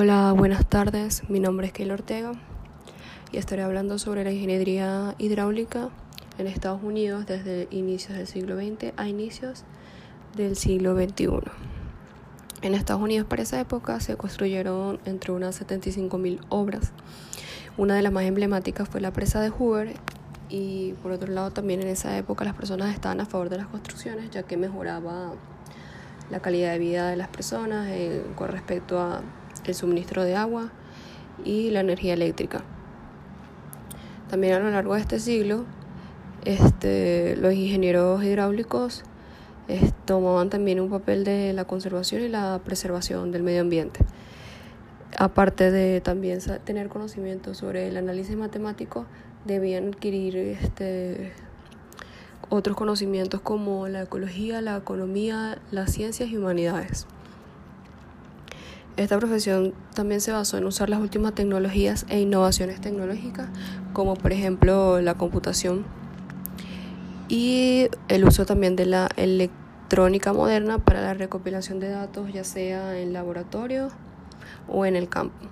Hola, buenas tardes. Mi nombre es Keila Ortega y estaré hablando sobre la ingeniería hidráulica en Estados Unidos desde inicios del siglo XX a inicios del siglo XXI. En Estados Unidos para esa época se construyeron entre unas 75.000 obras. Una de las más emblemáticas fue la presa de Hoover y por otro lado también en esa época las personas estaban a favor de las construcciones ya que mejoraba la calidad de vida de las personas eh, con respecto a el suministro de agua y la energía eléctrica. También a lo largo de este siglo, este, los ingenieros hidráulicos tomaban también un papel de la conservación y la preservación del medio ambiente. Aparte de también tener conocimiento sobre el análisis matemático, debían adquirir este, otros conocimientos como la ecología, la economía, las ciencias y humanidades. Esta profesión también se basó en usar las últimas tecnologías e innovaciones tecnológicas, como por ejemplo la computación y el uso también de la electrónica moderna para la recopilación de datos, ya sea en laboratorio o en el campo.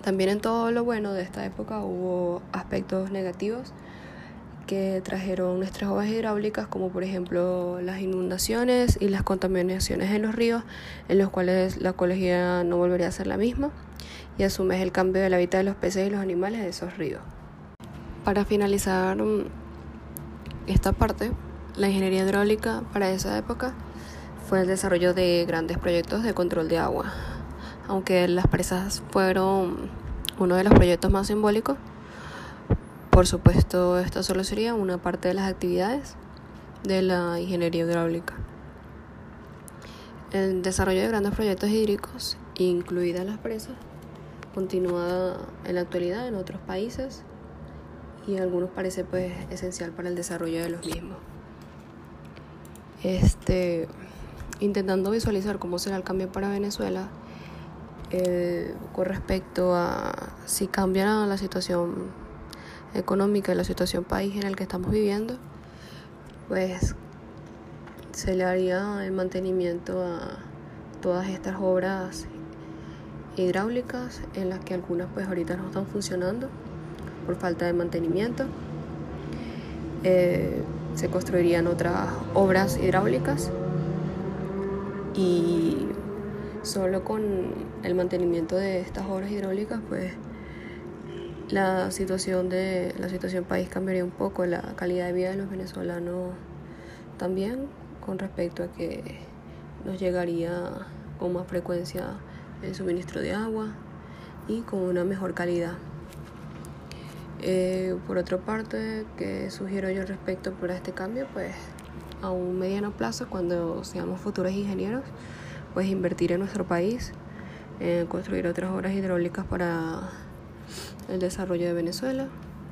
También en todo lo bueno de esta época hubo aspectos negativos que trajeron nuestras obras hidráulicas, como por ejemplo las inundaciones y las contaminaciones en los ríos, en los cuales la ecología no volvería a ser la misma, y a su vez el cambio del hábitat de los peces y los animales de esos ríos. Para finalizar mm, esta parte, la ingeniería hidráulica para esa época fue el desarrollo de grandes proyectos de control de agua, aunque las presas fueron uno de los proyectos más simbólicos por supuesto, esto solo sería una parte de las actividades de la ingeniería hidráulica. El desarrollo de grandes proyectos hídricos, incluidas las presas, continúa en la actualidad en otros países y algunos parece pues esencial para el desarrollo de los mismos. Este, intentando visualizar cómo será el cambio para Venezuela eh, con respecto a si cambiará la situación económica y la situación país en el que estamos viviendo, pues se le haría el mantenimiento a todas estas obras hidráulicas en las que algunas pues ahorita no están funcionando por falta de mantenimiento. Eh, se construirían otras obras hidráulicas y solo con el mantenimiento de estas obras hidráulicas pues la situación de la situación país cambiaría un poco, la calidad de vida de los venezolanos también con respecto a que nos llegaría con más frecuencia el suministro de agua y con una mejor calidad. Eh, por otra parte, que sugiero yo respecto por este cambio, pues a un mediano plazo, cuando seamos futuros ingenieros, pues invertir en nuestro país, construir otras obras hidráulicas para el desarrollo de Venezuela